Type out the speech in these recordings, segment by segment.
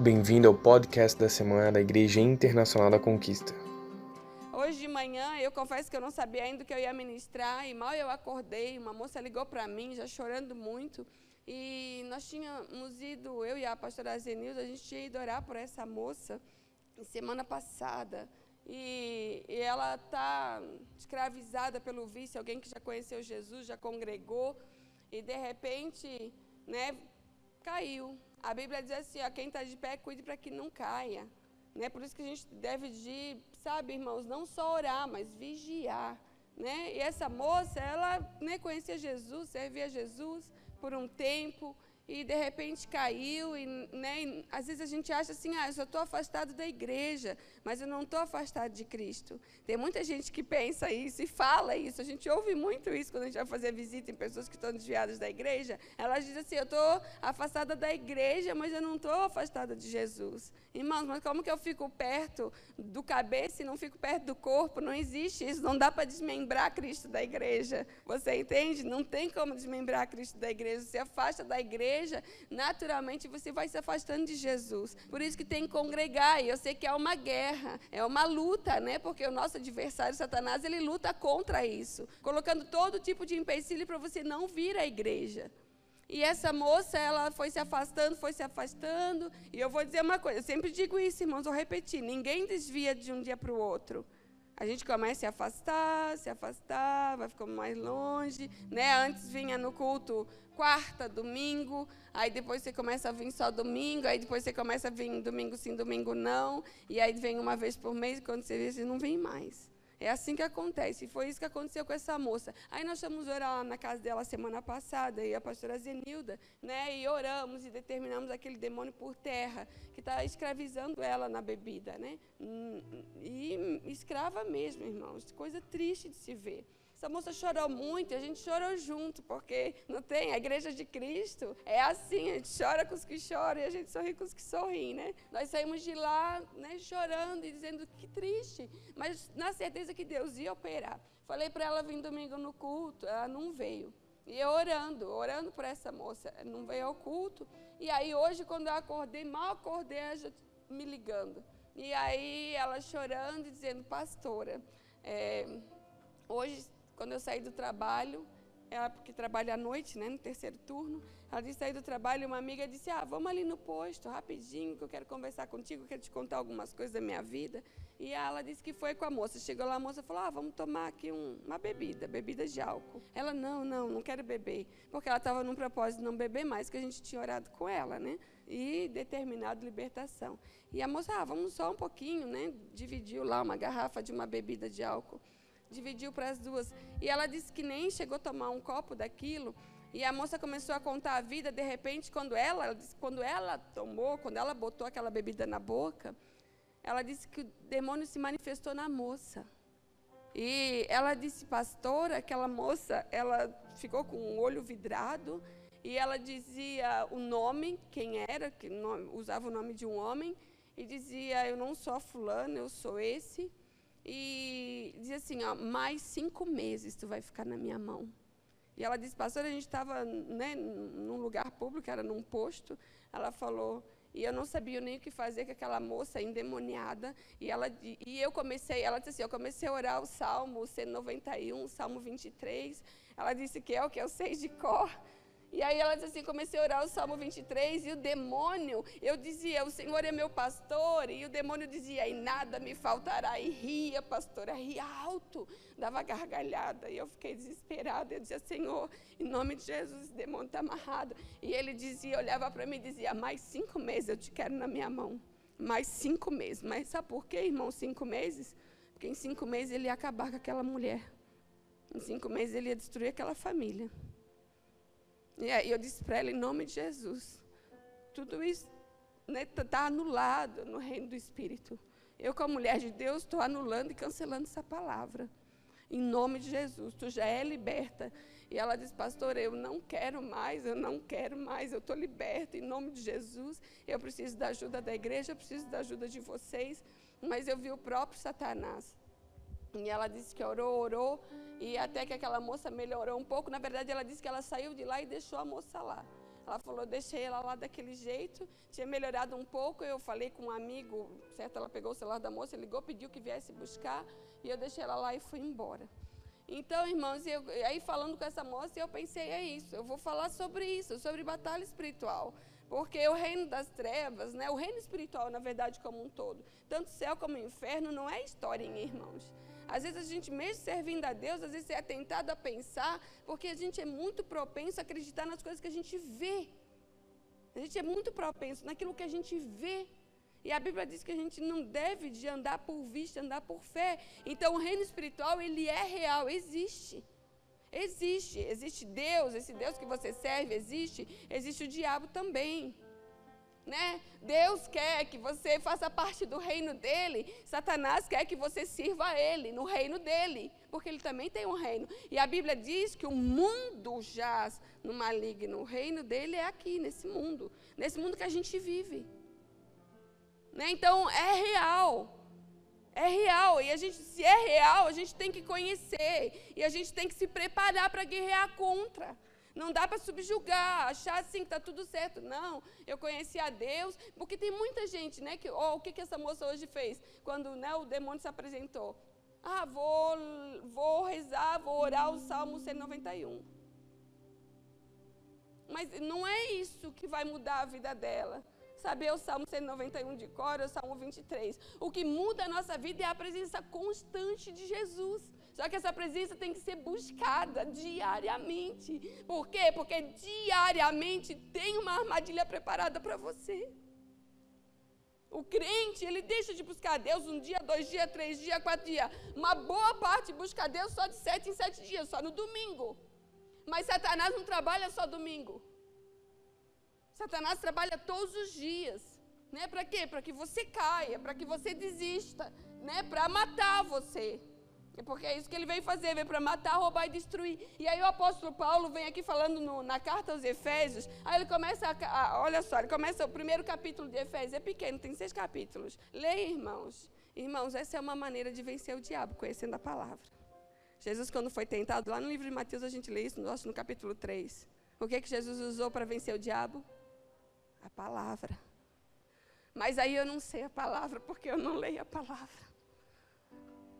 Bem-vindo ao podcast da semana da Igreja Internacional da Conquista. Hoje de manhã, eu confesso que eu não sabia ainda que eu ia ministrar e mal eu acordei, uma moça ligou para mim, já chorando muito, e nós tínhamos ido, eu e a pastora Zenilda, a gente tinha ido orar por essa moça semana passada. E, e ela está escravizada pelo vício, alguém que já conheceu Jesus, já congregou, e de repente, né, caiu. A Bíblia diz assim, ó, quem está de pé, cuide para que não caia. Né? Por isso que a gente deve de, sabe, irmãos, não só orar, mas vigiar. Né? E essa moça, ela né, conhecia Jesus, servia Jesus por um tempo, e de repente caiu, e, né, às vezes a gente acha assim, ah, eu só estou afastado da igreja, mas eu não estou afastado de Cristo. Tem muita gente que pensa isso e fala isso, a gente ouve muito isso quando a gente vai fazer visita em pessoas que estão desviadas da igreja, elas dizem assim, eu estou afastada da igreja, mas eu não estou afastada de Jesus. Irmãos, mas como que eu fico perto do cabeça e não fico perto do corpo? Não existe isso, não dá para desmembrar Cristo da igreja. Você entende? Não tem como desmembrar Cristo da igreja. Você afasta da igreja, naturalmente você vai se afastando de Jesus. Por isso que tem que congregar. E eu sei que é uma guerra, é uma luta, né? Porque o nosso adversário, Satanás, ele luta contra isso, colocando todo tipo de empecilho para você não vir à igreja. E essa moça, ela foi se afastando, foi se afastando. E eu vou dizer uma coisa, eu sempre digo isso, irmãos, vou repetir: ninguém desvia de um dia para o outro. A gente começa a se afastar, se afastar, vai ficando mais longe. Né? Antes vinha no culto quarta, domingo, aí depois você começa a vir só domingo, aí depois você começa a vir domingo sim, domingo não, e aí vem uma vez por mês, quando você vê, você não vem mais. É assim que acontece. E foi isso que aconteceu com essa moça. Aí nós fomos orar lá na casa dela semana passada, e a pastora Zenilda, né? E oramos e determinamos aquele demônio por terra, que está escravizando ela na bebida, né? E escrava mesmo, irmãos. Coisa triste de se ver. Essa moça chorou muito a gente chorou junto, porque não tem, a igreja de Cristo é assim, a gente chora com os que choram e a gente sorri com os que sorriem, né? Nós saímos de lá né, chorando e dizendo que triste, mas na certeza que Deus ia operar. Falei para ela vir domingo no culto, ela não veio. E eu orando, orando por essa moça, não veio ao culto. E aí hoje, quando eu acordei, mal acordei, ela já me ligando. E aí ela chorando e dizendo, pastora, é, hoje quando eu saí do trabalho, ela porque trabalha à noite, né, no terceiro turno, ela disse sair do trabalho uma amiga disse: "Ah, vamos ali no posto, rapidinho, que eu quero conversar contigo, quero te contar algumas coisas da minha vida". E ela disse que foi com a moça. Chegou lá, a moça falou: "Ah, vamos tomar aqui um, uma bebida, bebida de álcool". Ela: "Não, não, não quero beber", porque ela estava num propósito de não beber mais, que a gente tinha orado com ela, né? E determinado libertação. E a moça: "Ah, vamos só um pouquinho, né?" Dividiu lá uma garrafa de uma bebida de álcool dividiu para as duas. E ela disse que nem chegou a tomar um copo daquilo. E a moça começou a contar a vida, de repente, quando ela, ela disse, quando ela tomou, quando ela botou aquela bebida na boca, ela disse que o demônio se manifestou na moça. E ela disse, pastora, aquela moça, ela ficou com o olho vidrado e ela dizia o nome, quem era, que usava o nome de um homem, e dizia, eu não sou fulano, eu sou esse e dizia assim, ó, mais cinco meses tu vai ficar na minha mão. E ela disse, pastor, a gente estava né, num lugar público, era num posto, ela falou, e eu não sabia nem o que fazer com aquela moça endemoniada, e, ela, e eu comecei, ela disse assim, eu comecei a orar o Salmo 191, Salmo 23, ela disse que é o que? Eu sei de cor, e aí ela disse assim, comecei a orar o Salmo 23 e o demônio, eu dizia, o Senhor é meu pastor, e o demônio dizia, e nada me faltará, e ria, pastora, ria alto, dava gargalhada, e eu fiquei desesperada, eu dizia, Senhor, em nome de Jesus, esse demônio está amarrado. E ele dizia, olhava para mim e dizia, mais cinco meses eu te quero na minha mão, mais cinco meses. Mas sabe por quê, irmão, cinco meses? Porque em cinco meses ele ia acabar com aquela mulher, em cinco meses ele ia destruir aquela família. E aí eu disse para ela, em nome de Jesus, tudo isso está né, tá anulado no reino do Espírito. Eu, como mulher de Deus, estou anulando e cancelando essa palavra. Em nome de Jesus, tu já é liberta. E ela disse, pastor, eu não quero mais, eu não quero mais, eu estou liberta em nome de Jesus. Eu preciso da ajuda da igreja, eu preciso da ajuda de vocês. Mas eu vi o próprio Satanás e ela disse que orou, orou, e até que aquela moça melhorou um pouco. Na verdade, ela disse que ela saiu de lá e deixou a moça lá. Ela falou, deixei ela lá daquele jeito, tinha melhorado um pouco. Eu falei com um amigo, certo? Ela pegou o celular da moça, ligou, pediu que viesse buscar, e eu deixei ela lá e fui embora. Então, irmãos, eu, aí falando com essa moça, eu pensei, é isso, eu vou falar sobre isso, sobre batalha espiritual. Porque o reino das trevas, né, o reino espiritual, na verdade, como um todo, tanto céu como inferno, não é história, irmãos. Às vezes a gente, mesmo servindo a Deus, às vezes é tentado a pensar, porque a gente é muito propenso a acreditar nas coisas que a gente vê. A gente é muito propenso naquilo que a gente vê. E a Bíblia diz que a gente não deve de andar por vista, andar por fé. Então o reino espiritual, ele é real, existe. Existe, existe Deus, esse Deus que você serve existe, existe o diabo também né? Deus quer que você faça parte do reino dele, Satanás quer que você sirva a ele, no reino dele, porque ele também tem um reino. E a Bíblia diz que o mundo jaz no maligno, o reino dele é aqui, nesse mundo, nesse mundo que a gente vive. Né? Então, é real. É real, e a gente, se é real, a gente tem que conhecer, e a gente tem que se preparar para guerrear contra. Não dá para subjugar, achar assim que está tudo certo. Não, eu conheci a Deus, porque tem muita gente, né? Que, oh, o que, que essa moça hoje fez? Quando né, o demônio se apresentou. Ah, vou, vou rezar, vou orar o Salmo 191. Mas não é isso que vai mudar a vida dela. Saber o Salmo 191 de cor, o Salmo 23. O que muda a nossa vida é a presença constante de Jesus. Só que essa presença tem que ser buscada diariamente. Por quê? Porque diariamente tem uma armadilha preparada para você. O crente, ele deixa de buscar Deus um dia, dois dias, três dias, quatro dias. Uma boa parte busca Deus só de sete em sete dias, só no domingo. Mas Satanás não trabalha só domingo. Satanás trabalha todos os dias. Né? Para quê? Para que você caia, para que você desista, né? para matar você. É porque é isso que ele veio fazer, veio para matar, roubar e destruir. E aí o apóstolo Paulo vem aqui falando no, na carta aos Efésios, aí ele começa a, a, olha só, ele começa o primeiro capítulo de Efésios, é pequeno, tem seis capítulos. Leia, irmãos. Irmãos, essa é uma maneira de vencer o diabo, conhecendo a palavra. Jesus, quando foi tentado, lá no livro de Mateus a gente lê isso, no capítulo 3. O que, que Jesus usou para vencer o diabo? A palavra. Mas aí eu não sei a palavra, porque eu não leio a palavra.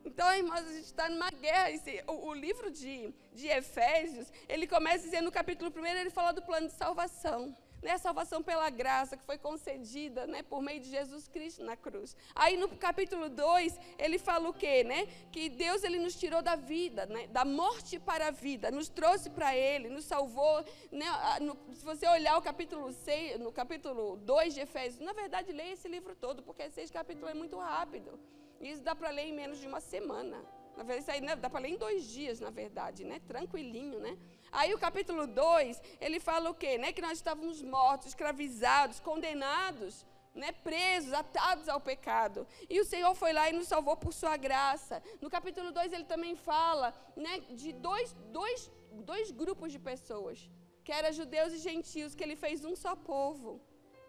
Então, irmãos, a gente está numa guerra. Esse, o, o, livro de, de Efésios, ele começa dizendo no capítulo 1, ele fala do plano de salvação. Né, a salvação pela graça que foi concedida né, por meio de Jesus Cristo na cruz. Aí no capítulo 2, ele fala o quê? Né? Que Deus ele nos tirou da vida, né, da morte para a vida, nos trouxe para Ele, nos salvou. Né, no, se você olhar o capítulo 6, no capítulo 2 de Efésios, na verdade, leia esse livro todo, porque seis capítulos é muito rápido. Isso dá para ler em menos de uma semana. Na verdade, isso aí né, dá para ler em dois dias, na verdade, né? Tranquilinho, né? Aí o capítulo 2, ele fala o quê? Né? Que nós estávamos mortos, escravizados, condenados, né? presos, atados ao pecado. E o Senhor foi lá e nos salvou por sua graça. No capítulo 2 ele também fala né, de dois, dois, dois grupos de pessoas, que eram judeus e gentios, que ele fez um só povo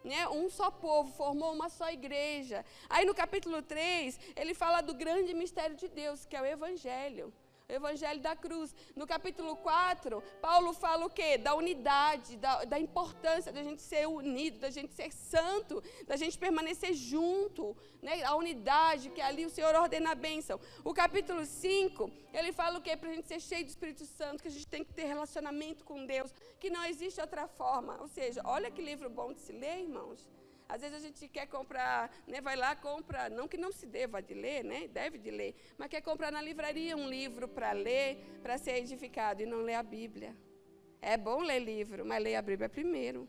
né, um só povo, formou uma só igreja. Aí no capítulo 3, ele fala do grande mistério de Deus, que é o Evangelho Evangelho da cruz. No capítulo 4, Paulo fala o quê? Da unidade, da, da importância da gente ser unido, da gente ser santo, da gente permanecer junto, né? a unidade, que ali o Senhor ordena a bênção. O capítulo 5, ele fala o quê? Para a gente ser cheio do Espírito Santo, que a gente tem que ter relacionamento com Deus, que não existe outra forma. Ou seja, olha que livro bom de se ler, irmãos. Às vezes a gente quer comprar, né, vai lá, compra, não que não se deva de ler, né, deve de ler, mas quer comprar na livraria um livro para ler, para ser edificado, e não ler a Bíblia. É bom ler livro, mas ler a Bíblia primeiro.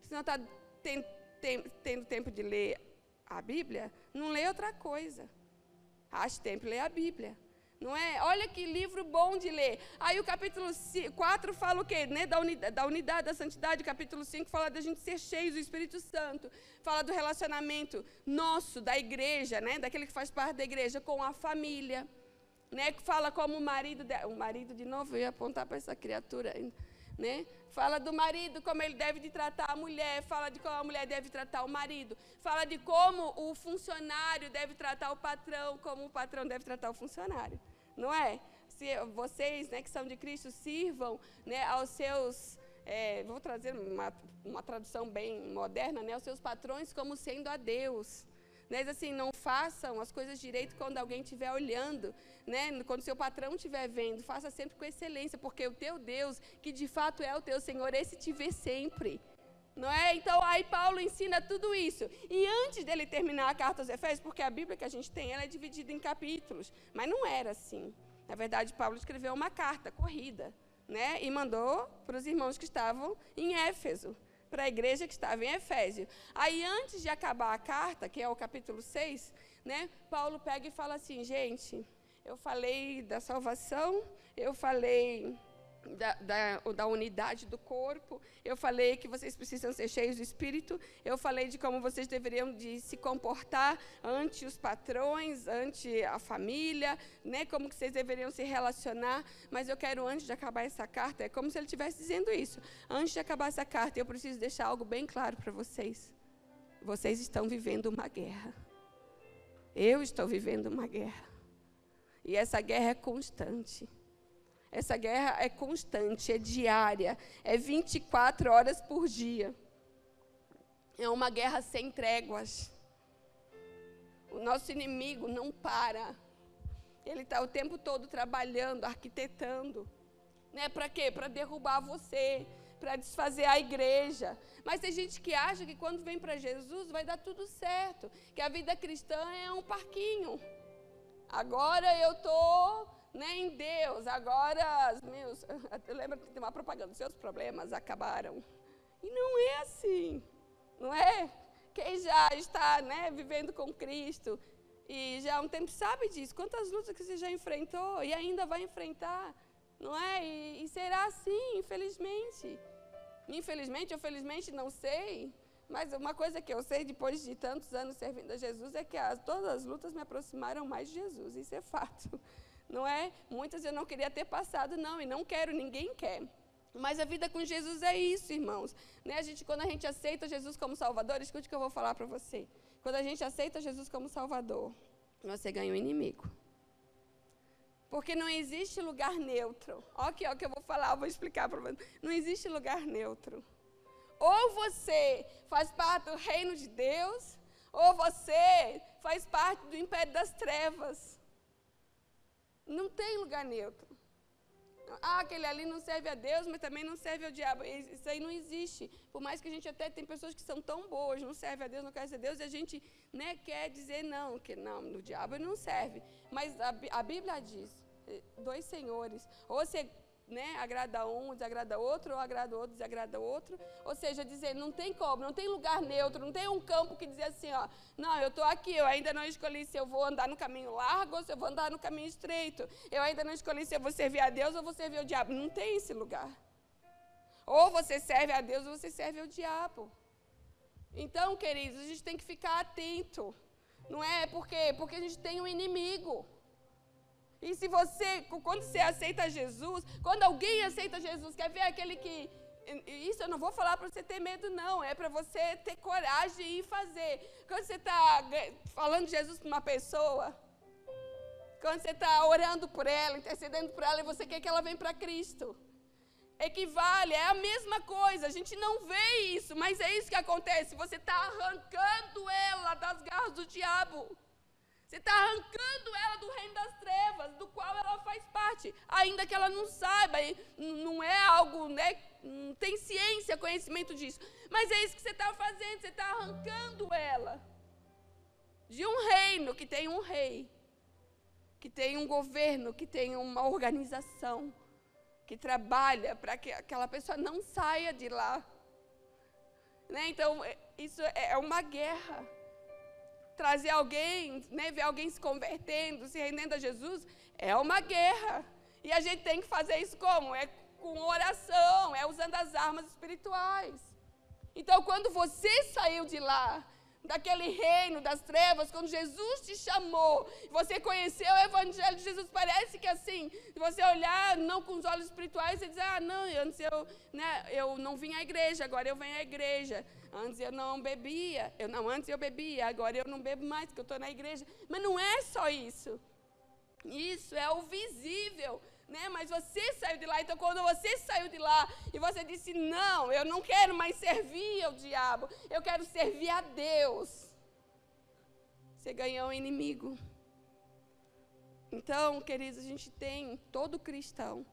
Se não está ten, ten, tendo tempo de ler a Bíblia, não lê outra coisa. Ache tempo, lê a Bíblia. Não é? Olha que livro bom de ler. Aí o capítulo 4 fala o quê? Né? Da, unidade, da unidade, da santidade. O capítulo 5 fala da gente ser cheio do Espírito Santo. Fala do relacionamento nosso, da igreja, né? daquele que faz parte da igreja, com a família. Né? Fala como o marido. De, o marido, de novo, eu ia apontar para essa criatura ainda. Né? Fala do marido, como ele deve de tratar a mulher, fala de como a mulher deve tratar o marido, fala de como o funcionário deve tratar o patrão, como o patrão deve tratar o funcionário não é? Se vocês, né, que são de Cristo, sirvam né, aos seus é, vou trazer uma, uma tradução bem moderna, né? Os seus patrões como sendo a Deus. Né? Assim, não façam as coisas direito quando alguém estiver olhando, né? quando seu patrão estiver vendo. Faça sempre com excelência, porque o teu Deus, que de fato é o teu Senhor, esse te vê sempre. Não é? Então, aí Paulo ensina tudo isso. E antes dele terminar a carta aos Efésios, porque a Bíblia que a gente tem, ela é dividida em capítulos, mas não era assim. Na verdade, Paulo escreveu uma carta corrida, né? E mandou para os irmãos que estavam em Éfeso, para a igreja que estava em Efésio. Aí, antes de acabar a carta, que é o capítulo 6, né? Paulo pega e fala assim: gente, eu falei da salvação, eu falei da, da, da, unidade do corpo, eu falei que vocês precisam ser cheios do Espírito, eu falei de como vocês deveriam de se comportar ante os patrões, ante a família, né, como que vocês deveriam se relacionar, mas eu quero, antes de acabar essa carta, é como se ele estivesse dizendo isso, antes de acabar essa carta, eu preciso deixar algo bem claro para vocês, vocês estão vivendo uma guerra, eu estou vivendo uma guerra, e essa guerra é constante, essa guerra é constante, é diária, é 24 horas por dia. É uma guerra sem tréguas. O nosso inimigo não para. Ele está o tempo todo trabalhando, arquitetando. Né? Para quê? Para derrubar você, para desfazer a igreja. Mas tem gente que acha que quando vem para Jesus vai dar tudo certo, que a vida cristã é um parquinho. Agora eu estou né, em Deus. Agora, meus, eu lembro que tem uma propaganda, seus problemas acabaram. E não é assim, não é? Quem já está né, vivendo com Cristo e já há um tempo sabe disso. Quantas lutas que você já enfrentou e ainda vai enfrentar, não é? E, e será assim, infelizmente. Infelizmente ou felizmente, não sei. Mas uma coisa que eu sei depois de tantos anos servindo a Jesus é que as, todas as lutas me aproximaram mais de Jesus. Isso é fato não é? Muitas eu não queria ter passado, não, e não quero, ninguém quer. Mas a vida com Jesus é isso, irmãos. Né? A gente, quando a gente aceita Jesus como Salvador, escute o que eu vou falar para você. Quando a gente aceita Jesus como Salvador, você ganha um inimigo. Porque não existe lugar neutro. Olha aqui, ó, que eu vou falar, eu vou explicar para você. Não existe lugar neutro. Ou você faz parte do reino de Deus, ou você faz parte do império das trevas. Não tem lugar neutro. Ah, aquele ali não serve a Deus, mas também não serve ao diabo. Isso aí não existe. Por mais que a gente até tem pessoas que são tão boas, não serve a Deus, não quer ser Deus, e a gente né, quer dizer não, que não, no diabo não serve. Mas a, a Bíblia diz, eh, dois senhores, ou você né, agrada um, desagrada outro, ou agrada outro, desagrada outro. Ou seja, dizer, não tem como, não tem lugar neutro, não tem um campo que dizer assim, ó, não, eu estou aqui, eu ainda não escolhi se eu vou andar no caminho largo ou se eu vou andar no caminho estreito. Eu ainda não escolhi se eu vou servir a Deus ou vou servir o diabo. Não tem esse lugar. Ou você serve a Deus ou você serve ao diabo. Então, queridos, a gente tem que ficar atento. Não é? Por quê? Porque a gente tem um inimigo. E se você, quando você aceita Jesus, quando alguém aceita Jesus, quer ver aquele que. Isso eu não vou falar para você ter medo, não. É para você ter coragem e fazer. Quando você está falando de Jesus para uma pessoa, quando você está orando por ela, intercedendo por ela, e você quer que ela venha para Cristo. Equivale, é a mesma coisa. A gente não vê isso, mas é isso que acontece. Você está arrancando ela das garras do diabo. Você está arrancando ela do reino das trevas, do qual ela faz parte, ainda que ela não saiba, não é algo, né? Não tem ciência, conhecimento disso. Mas é isso que você está fazendo, você está arrancando ela de um reino que tem um rei, que tem um governo, que tem uma organização, que trabalha para que aquela pessoa não saia de lá. Né? Então, é, isso é, é uma guerra trazer alguém, né, ver alguém se convertendo, se rendendo a Jesus, é uma guerra. E a gente tem que fazer isso como? É com oração, é usando as armas espirituais. Então, quando você saiu de lá, daquele reino das trevas, quando Jesus te chamou, você conheceu o Evangelho de Jesus, parece que assim, se você olhar não com os olhos espirituais, você diz, ah, não, antes eu, né, eu não vim à igreja, agora eu venho à igreja. Antes eu não bebia, eu não, antes eu bebia, agora eu não bebo mais, porque eu estou na igreja. Mas não é só isso. Isso é o visível né? Mas você saiu de lá. Então, quando você saiu de lá e você disse: Não, eu não quero mais servir ao diabo, eu quero servir a Deus. Você ganhou um inimigo. Então, queridos, a gente tem, todo cristão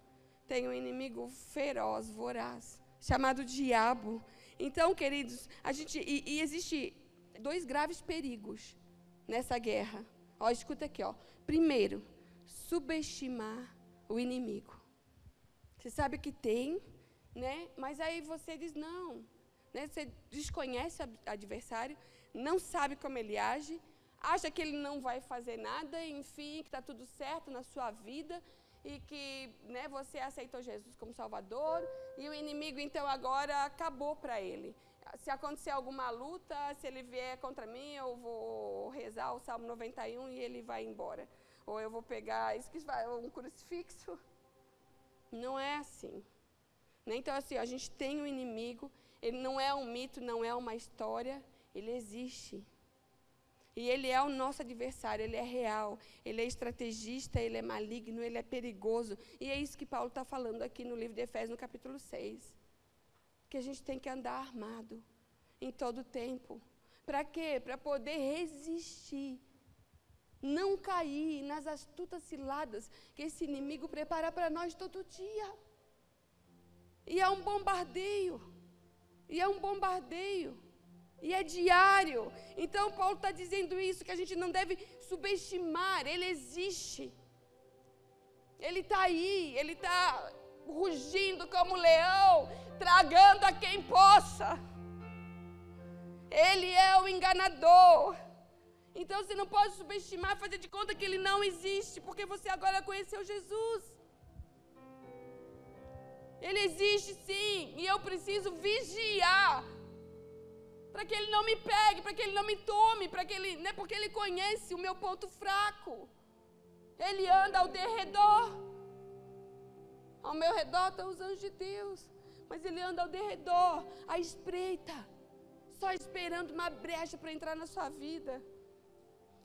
tem um inimigo feroz, voraz, chamado diabo. Então, queridos, a gente. E, e existe dois graves perigos nessa guerra. Ó, escuta aqui, ó. Primeiro, subestimar o inimigo. Você sabe que tem, né? Mas aí você diz não. Né? Você desconhece o adversário, não sabe como ele age, acha que ele não vai fazer nada, enfim, que está tudo certo na sua vida e que né, você aceitou Jesus como Salvador e o inimigo então agora acabou para ele. Se acontecer alguma luta, se ele vier contra mim, eu vou rezar o Salmo 91 e ele vai embora. Ou eu vou pegar, isso que vai, um crucifixo. Não é assim. Né? Então, assim, a gente tem um inimigo, ele não é um mito, não é uma história, ele existe. E ele é o nosso adversário, ele é real, ele é estrategista, ele é maligno, ele é perigoso. E é isso que Paulo está falando aqui no livro de Efésios, no capítulo 6. Que a gente tem que andar armado em todo o tempo. Para quê? Para poder resistir não cair nas astutas ciladas que esse inimigo prepara para nós todo dia. E é um bombardeio. E é um bombardeio. E é diário. Então, Paulo está dizendo isso, que a gente não deve subestimar. Ele existe. Ele está aí. Ele está rugindo como leão, tragando a quem possa. Ele é o enganador. Então você não pode subestimar, fazer de conta que ele não existe, porque você agora conheceu Jesus. Ele existe sim, e eu preciso vigiar para que ele não me pegue, para que ele não me tome, para que ele, né, porque ele conhece o meu ponto fraco. Ele anda ao derredor. Ao meu redor estão os anjos de Deus, mas ele anda ao derredor, à espreita, só esperando uma brecha para entrar na sua vida.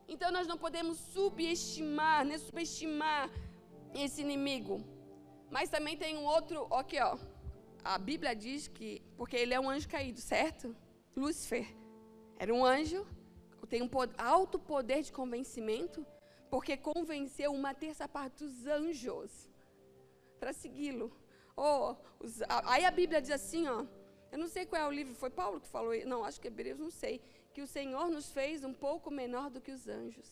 Então nós não podemos subestimar, né, subestimar esse inimigo. Mas também tem um outro, aqui ó. A Bíblia diz que, porque ele é um anjo caído, certo? Lúcifer era um anjo, tem um alto poder de convencimento, porque convenceu uma terça parte dos anjos para segui-lo. Oh, aí a Bíblia diz assim, ó. Eu não sei qual é o livro, foi Paulo que falou, não, acho que é Hebreus, não sei que o Senhor nos fez um pouco menor do que os anjos.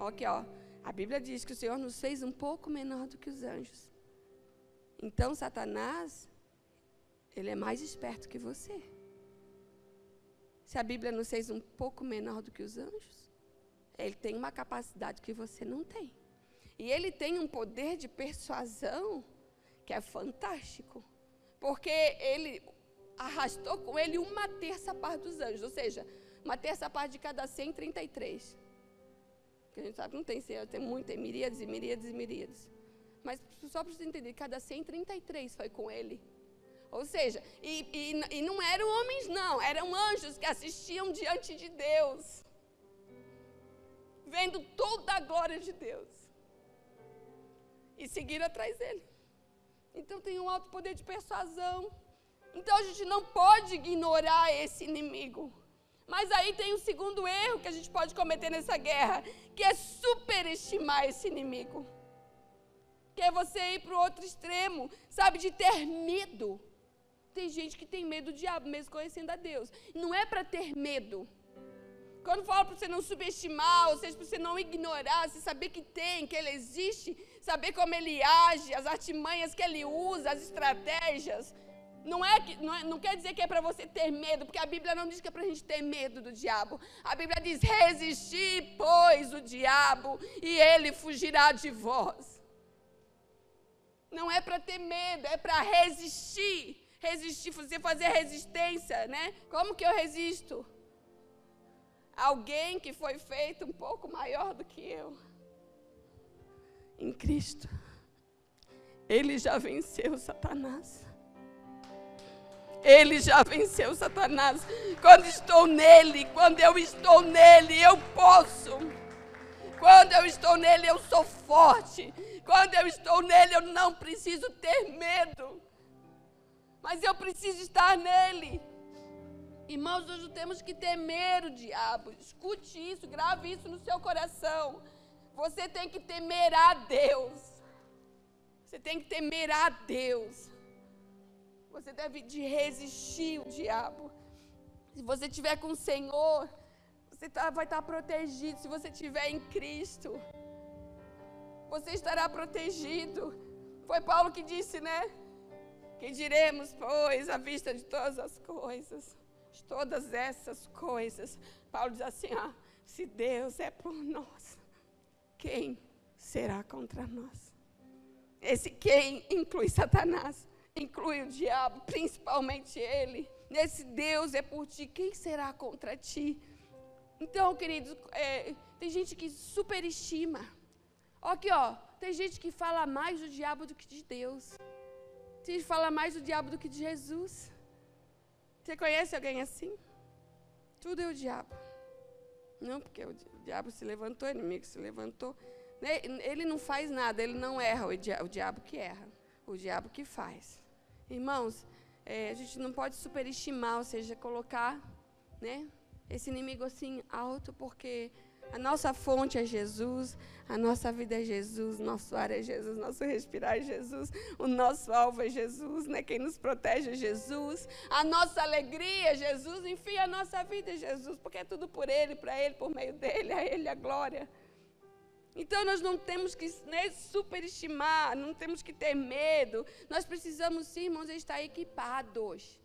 Ok, ó. A Bíblia diz que o Senhor nos fez um pouco menor do que os anjos. Então, Satanás, ele é mais esperto que você. Se a Bíblia nos fez um pouco menor do que os anjos, ele tem uma capacidade que você não tem. E ele tem um poder de persuasão que é fantástico. Porque ele, arrastou com ele uma terça parte dos anjos, ou seja, uma terça parte de cada 133. Porque a gente sabe que não tem cem, tem muito, tem miríades e miríades e miríades. Mas só para você entender, cada 133 foi com ele. Ou seja, e, e, e não eram homens, não, eram anjos que assistiam diante de Deus, vendo toda a glória de Deus, e seguiram atrás dele. Então tem um alto poder de persuasão. Então a gente não pode ignorar esse inimigo. Mas aí tem o um segundo erro que a gente pode cometer nessa guerra, que é superestimar esse inimigo. Que é você ir para o outro extremo, sabe, de ter medo. Tem gente que tem medo do diabo, mesmo conhecendo a Deus. Não é para ter medo. Quando falo para você não subestimar, ou seja, para você não ignorar, você saber que tem, que ele existe, saber como ele age, as artimanhas que ele usa, as estratégias, não, é que, não, é, não quer dizer que é para você ter medo, porque a Bíblia não diz que é para a gente ter medo do diabo. A Bíblia diz: resistir, pois, o diabo, e ele fugirá de vós. Não é para ter medo, é para resistir. Resistir, você fazer resistência, né? Como que eu resisto? Alguém que foi feito um pouco maior do que eu. Em Cristo. Ele já venceu Satanás. Ele já venceu Satanás. Quando estou nele, quando eu estou nele, eu posso. Quando eu estou nele, eu sou forte. Quando eu estou nele, eu não preciso ter medo. Mas eu preciso estar nele. Irmãos, não temos que temer o diabo. Escute isso, grave isso no seu coração. Você tem que temer a Deus. Você tem que temer a Deus. Você deve de resistir o diabo. Se você estiver com o Senhor, você tá, vai estar protegido. Se você estiver em Cristo, você estará protegido. Foi Paulo que disse, né? Que diremos, pois, à vista de todas as coisas, de todas essas coisas. Paulo diz assim: ah, se Deus é por nós, quem será contra nós? Esse quem inclui Satanás, inclui o diabo, principalmente ele. Esse Deus é por ti, quem será contra ti? Então, queridos, é, tem gente que superestima. Aqui, ó, tem gente que fala mais do diabo do que de Deus. Que fala mais do diabo do que de Jesus. Você conhece alguém assim? Tudo é o diabo. Não, porque o diabo se levantou, o inimigo se levantou. Ele não faz nada, ele não erra, o diabo que erra, o diabo que faz. Irmãos, é, a gente não pode superestimar, ou seja, colocar né, esse inimigo assim alto, porque a nossa fonte é Jesus, a nossa vida é Jesus, nosso ar é Jesus, nosso respirar é Jesus, o nosso alvo é Jesus, né? quem nos protege é Jesus, a nossa alegria é Jesus, enfim, a nossa vida é Jesus, porque é tudo por Ele, para Ele, por meio dEle, a Ele a glória. Então nós não temos que né, superestimar, não temos que ter medo, nós precisamos, sim, irmãos, estar equipados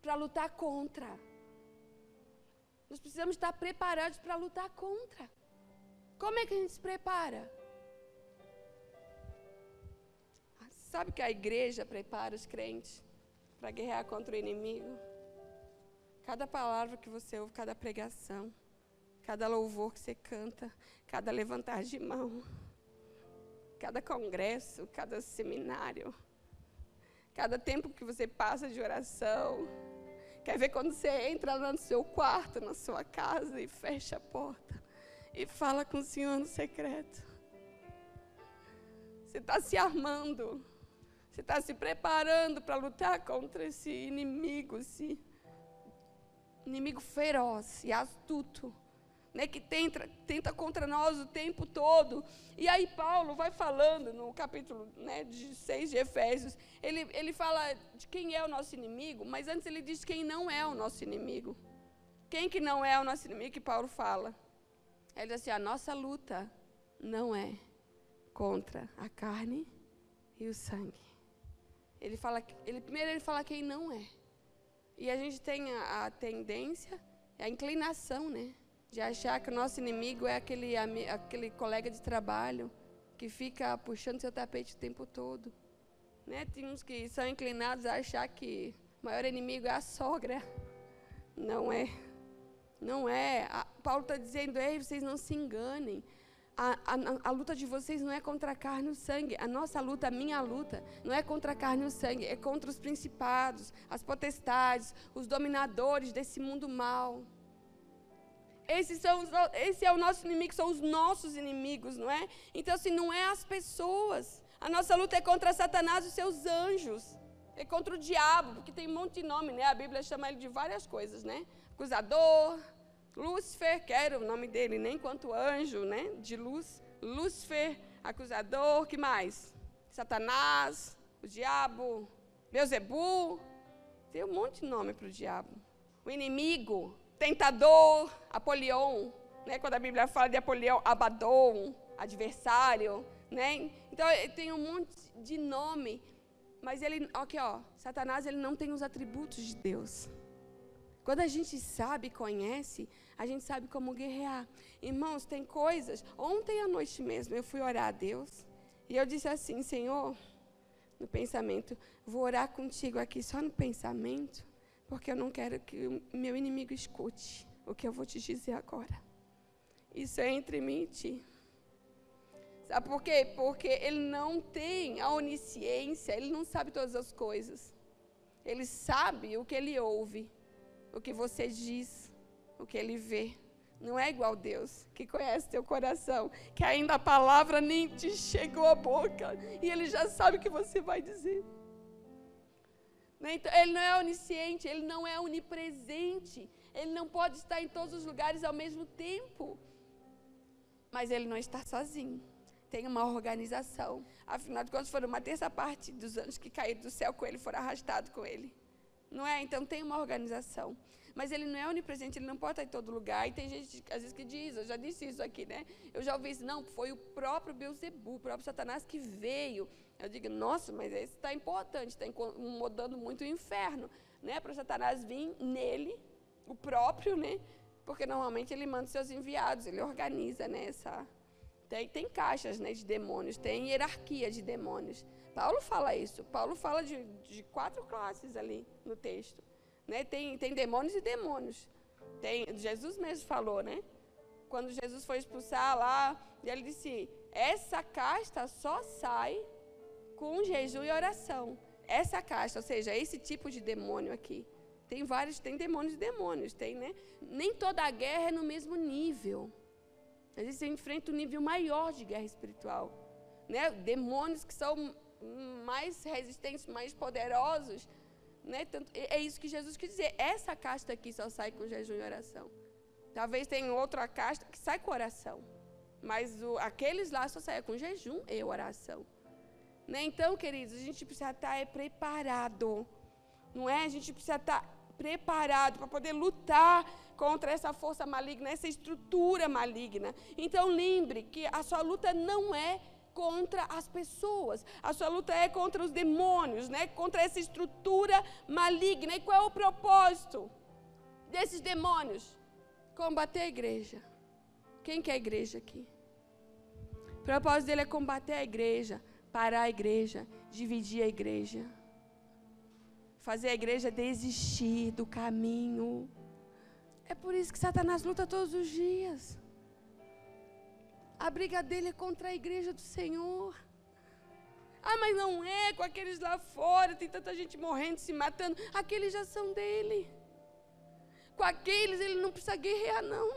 para lutar contra. Nós precisamos estar preparados para lutar contra. Como é que a gente se prepara? Ah, sabe que a igreja prepara os crentes para guerrear contra o inimigo? Cada palavra que você ouve, cada pregação, cada louvor que você canta, cada levantar de mão, cada congresso, cada seminário, cada tempo que você passa de oração, Quer ver quando você entra lá no seu quarto, na sua casa e fecha a porta e fala com o Senhor no secreto. Você está se armando. Você está se preparando para lutar contra esse inimigo, esse inimigo feroz e astuto né, que tenta, tenta contra nós o tempo todo. E aí Paulo vai falando no capítulo né, de 6 de Efésios, ele, ele fala de quem é o nosso inimigo, mas antes ele diz quem não é o nosso inimigo. Quem que não é o nosso inimigo que Paulo fala? Ele diz assim, a nossa luta não é contra a carne e o sangue. Ele fala, ele, primeiro ele fala quem não é. E a gente tem a, a tendência, a inclinação, né? De achar que o nosso inimigo é aquele, aquele colega de trabalho que fica puxando seu tapete o tempo todo. Né? Tem uns que são inclinados a achar que o maior inimigo é a sogra. Não é. Não é. A, Paulo está dizendo, ei, vocês não se enganem. A, a, a, luta de vocês não é contra a carne e o sangue. A nossa luta, a minha luta, não é contra a carne e o sangue, é contra os principados, as potestades, os dominadores desse mundo mal. Esses são os, esse é o nosso inimigo, são os nossos inimigos, não é? Então, assim, não é as pessoas. A nossa luta é contra Satanás e os seus anjos. É contra o diabo, porque tem um monte de nome, né? A Bíblia chama ele de várias coisas, né? Acusador, Lúcifer, que era o nome dele, nem quanto anjo, né? De luz. Lúcifer, acusador, que mais? Satanás, o diabo, Beuzebu. Tem um monte de nome para o diabo. O inimigo, tentador, Apolion, né? Quando a Bíblia fala de Apolion, Abaddon, adversário, né? Então tem um monte de nome, mas ele, aqui ó, Satanás ele não tem os atributos de Deus. Quando a gente sabe, conhece, a gente sabe como guerrear. Irmãos, tem coisas. Ontem à noite mesmo eu fui orar a Deus e eu disse assim, Senhor, no pensamento, vou orar contigo aqui só no pensamento porque eu não quero que o meu inimigo escute o que eu vou te dizer agora. Isso é entre mim e ti. Sabe por quê? Porque ele não tem a onisciência, ele não sabe todas as coisas. Ele sabe o que ele ouve, o que você diz, o que ele vê. Não é igual Deus, que conhece teu coração, que ainda a palavra nem te chegou à boca e ele já sabe o que você vai dizer. Né? Então, ele não é onisciente, ele não é onipresente, ele não pode estar em todos os lugares ao mesmo tempo. Mas ele não está sozinho. Tem uma organização. Afinal de contas, foram uma terça parte dos anos que caíram do céu com ele, foram arrastados com ele. Não é? Então tem uma organização. Mas ele não é onipresente, ele não pode estar em todo lugar. E tem gente, às vezes, que diz, eu já disse isso aqui, né? Eu já ouvi isso, não, foi o próprio Beuzebu, o próprio Satanás que veio. Eu digo, nossa, mas isso está importante, está incomodando muito o inferno, né? Para Satanás vir nele, o próprio, né? Porque normalmente ele manda seus enviados, ele organiza, né? Essa... Tem, tem caixas né, de demônios, tem hierarquia de demônios. Paulo fala isso. Paulo fala de, de quatro classes ali no texto. Né? Tem, tem demônios e demônios. Tem, Jesus mesmo falou, né? Quando Jesus foi expulsar lá, ele disse: essa casta só sai com jejum e oração. Essa casta, ou seja, esse tipo de demônio aqui. Tem vários, tem demônios e demônios, tem, né? Nem toda a guerra é no mesmo nível. Às vezes você enfrenta um nível maior de guerra espiritual. Né? Demônios que são mais resistentes, mais poderosos, né? Tanto, é isso que Jesus quis dizer. Essa casta aqui só sai com jejum e oração. Talvez tenha outra casta que sai com oração. Mas o, aqueles lá só saem com jejum e oração. Né? Então, queridos, a gente precisa estar é, preparado. Não é? A gente precisa estar preparado para poder lutar contra essa força maligna, essa estrutura maligna. Então, lembre que a sua luta não é contra as pessoas. A sua luta é contra os demônios, né? Contra essa estrutura maligna. E qual é o propósito desses demônios? Combater a igreja. Quem quer a igreja aqui? O propósito dele é combater a igreja, parar a igreja, dividir a igreja. Fazer a igreja desistir do caminho. É por isso que Satanás luta todos os dias. A briga dele é contra a igreja do Senhor. Ah, mas não é com aqueles lá fora, tem tanta gente morrendo, se matando. Aqueles já são dele. Com aqueles ele não precisa guerrear, não.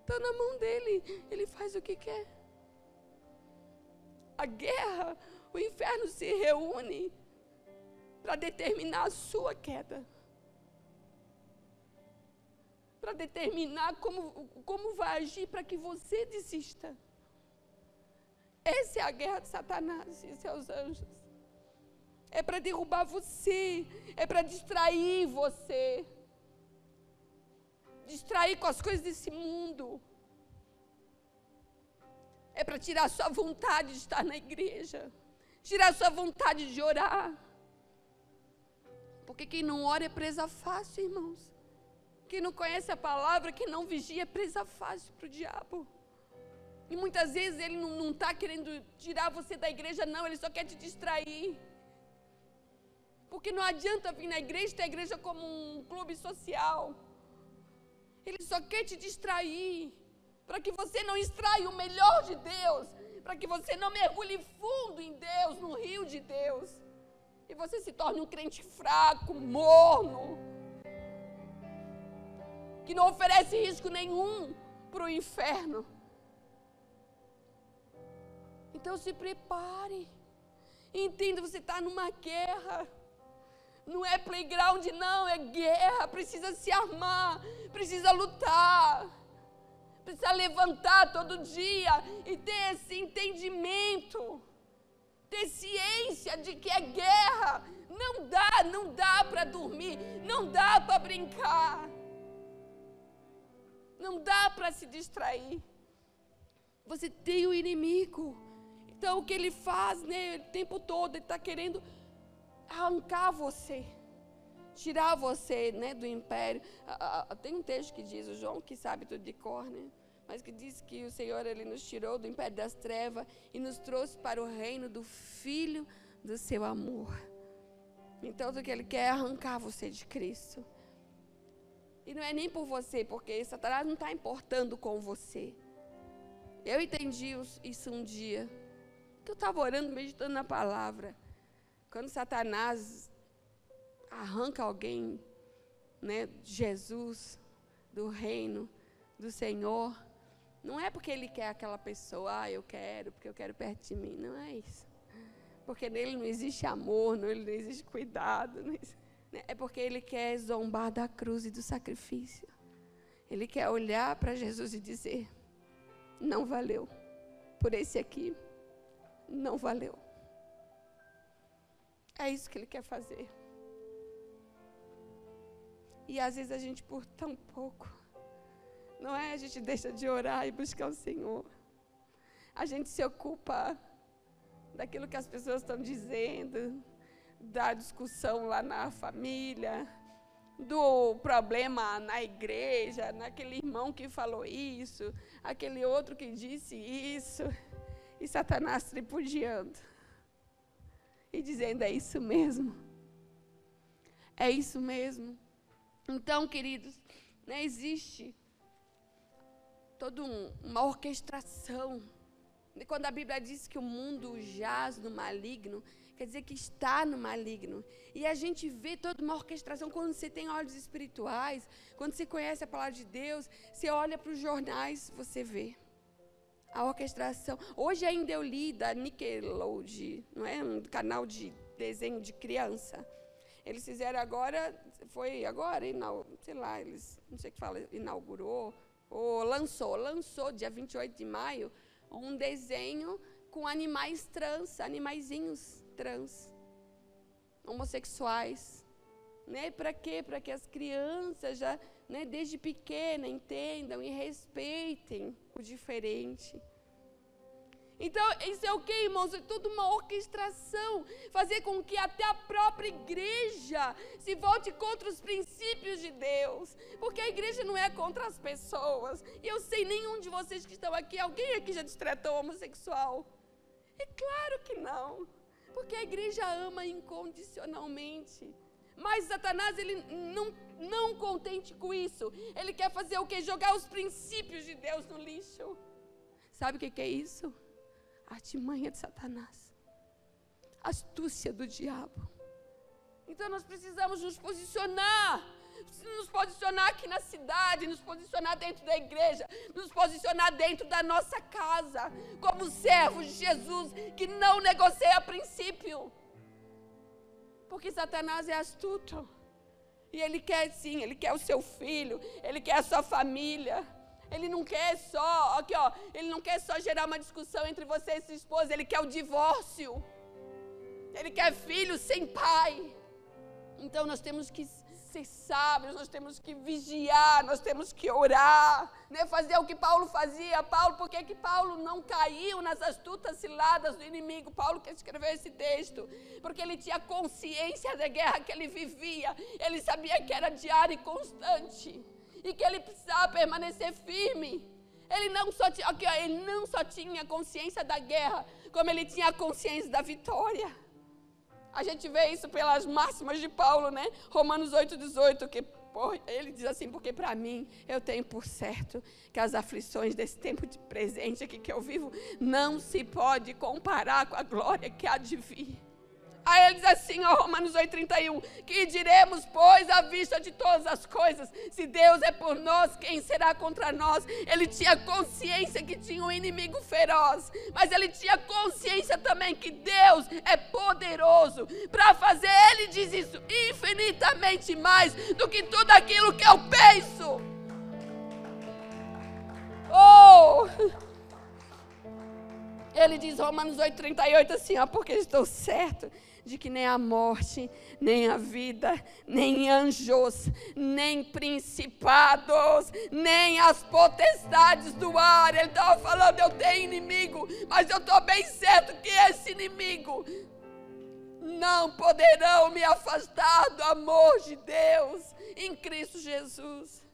Está na mão dele. Ele faz o que quer. A guerra, o inferno se reúne para determinar a sua queda para determinar como, como vai agir para que você desista. Essa é a guerra de Satanás e seus anjos. É para derrubar você, é para distrair você. Distrair com as coisas desse mundo. É para tirar a sua vontade de estar na igreja. Tirar a sua vontade de orar. Porque quem não ora é presa fácil, irmãos. Quem não conhece a palavra, quem não vigia, é presa fácil para o diabo. E muitas vezes ele não está querendo tirar você da igreja, não, ele só quer te distrair. Porque não adianta vir na igreja, ter a igreja como um clube social. Ele só quer te distrair. Para que você não extraia o melhor de Deus. Para que você não mergulhe fundo em Deus, no rio de Deus. E você se torne um crente fraco, morno que não oferece risco nenhum para o inferno. Então se prepare. Entenda, você está numa guerra. Não é playground, não, é guerra. Precisa se armar, precisa lutar, precisa levantar todo dia e ter esse entendimento, ter ciência de que é guerra. Não dá, não dá para dormir, não dá para brincar. Não dá para se distrair. Você tem o inimigo. Então o que ele faz, né, o tempo todo, ele está querendo arrancar você, tirar você, né, do império. tem um texto que diz, o João que sabe tudo de cor, né? Mas que diz que o Senhor ele nos tirou do império das trevas e nos trouxe para o reino do Filho do seu amor. Então, o que ele quer é arrancar você de Cristo. E não é nem por você, porque Satanás não está importando com você. Eu entendi isso um dia. Que eu estava orando, meditando na palavra. Quando Satanás arranca alguém, né, Jesus, do reino, do Senhor, não é porque ele quer aquela pessoa, ah, eu quero, porque eu quero perto de mim. Não é isso. Porque nele não existe amor, nele não existe cuidado. Existe, né? É porque ele quer zombar da cruz e do sacrifício. Ele quer olhar para Jesus e dizer: não valeu. Por esse aqui, não valeu. É isso que ele quer fazer. E às vezes a gente, por tão pouco, não é? A gente deixa de orar e buscar o Senhor. A gente se ocupa daquilo que as pessoas estão dizendo, da discussão lá na família, do problema na igreja, naquele irmão que falou isso, aquele outro que disse isso, e Satanás tripudiando e dizendo: é isso mesmo, é isso mesmo. Então, queridos, não existe toda um, uma orquestração. E quando a Bíblia diz que o mundo jaz no maligno, quer dizer que está no maligno. E a gente vê toda uma orquestração quando você tem olhos espirituais, quando você conhece a palavra de Deus, você olha para os jornais, você vê a orquestração. Hoje ainda eu li da Nickelodeon, não é um canal de desenho de criança. Eles fizeram agora, foi agora, sei lá, eles, não sei o que fala, inaugurou, ou lançou, lançou dia 28 de maio, um desenho com animais trans, animaizinhos trans, homossexuais. Né? Para quê? Para que as crianças já, né, desde pequena, entendam e respeitem o diferente. Então, isso é o que, irmãos? É toda uma orquestração. Fazer com que até a própria igreja se volte contra os princípios de Deus. Porque a igreja não é contra as pessoas. E eu sei, nenhum de vocês que estão aqui, alguém aqui já destratou homossexual? É claro que não. Porque a igreja ama incondicionalmente. Mas Satanás, ele não, não contente com isso. Ele quer fazer o que? Jogar os princípios de Deus no lixo. Sabe o que, que é isso? Artimanha de Satanás, astúcia do diabo. Então nós precisamos nos posicionar, nos posicionar aqui na cidade, nos posicionar dentro da igreja, nos posicionar dentro da nossa casa, como servos de Jesus que não negocia princípio. Porque Satanás é astuto. E ele quer sim, ele quer o seu filho, ele quer a sua família. Ele não quer só, aqui ó, ele não quer só gerar uma discussão entre você e sua esposa, ele quer o divórcio. Ele quer filhos sem pai. Então nós temos que ser sábios, nós temos que vigiar, nós temos que orar, né? fazer o que Paulo fazia. Paulo, por que, que Paulo não caiu nas astutas ciladas do inimigo? Paulo que escreveu esse texto, porque ele tinha consciência da guerra que ele vivia, ele sabia que era diário e constante e que ele precisava permanecer firme. Ele não, só tinha, ó, ele não só tinha consciência da guerra, como ele tinha consciência da vitória. A gente vê isso pelas máximas de Paulo, né? Romanos 8,18, que ele diz assim, porque para mim eu tenho por certo que as aflições desse tempo de presente aqui que eu vivo não se pode comparar com a glória que há de vir. Aí ele diz assim, ó, Romanos 8,31, que diremos, pois, à vista de todas as coisas, se Deus é por nós, quem será contra nós? Ele tinha consciência que tinha um inimigo feroz, mas ele tinha consciência também que Deus é poderoso para fazer, ele diz isso, infinitamente mais do que tudo aquilo que eu penso. Oh! Ele diz Romanos 8,38 assim, ó, porque estou certo de que nem a morte, nem a vida, nem anjos, nem principados, nem as potestades do ar. Ele estava falando: eu tenho inimigo, mas eu estou bem certo que esse inimigo não poderão me afastar do amor de Deus em Cristo Jesus.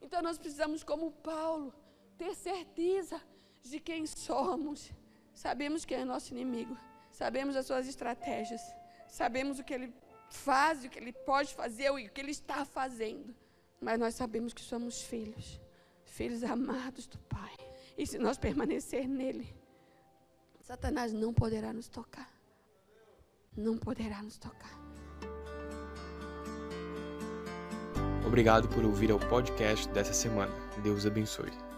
Então nós precisamos, como Paulo, ter certeza de quem somos. Sabemos quem é nosso inimigo sabemos as suas estratégias, sabemos o que ele faz, o que ele pode fazer, o que ele está fazendo. Mas nós sabemos que somos filhos, filhos amados do Pai. E se nós permanecer nele, Satanás não poderá nos tocar. Não poderá nos tocar. Obrigado por ouvir o podcast dessa semana. Deus abençoe.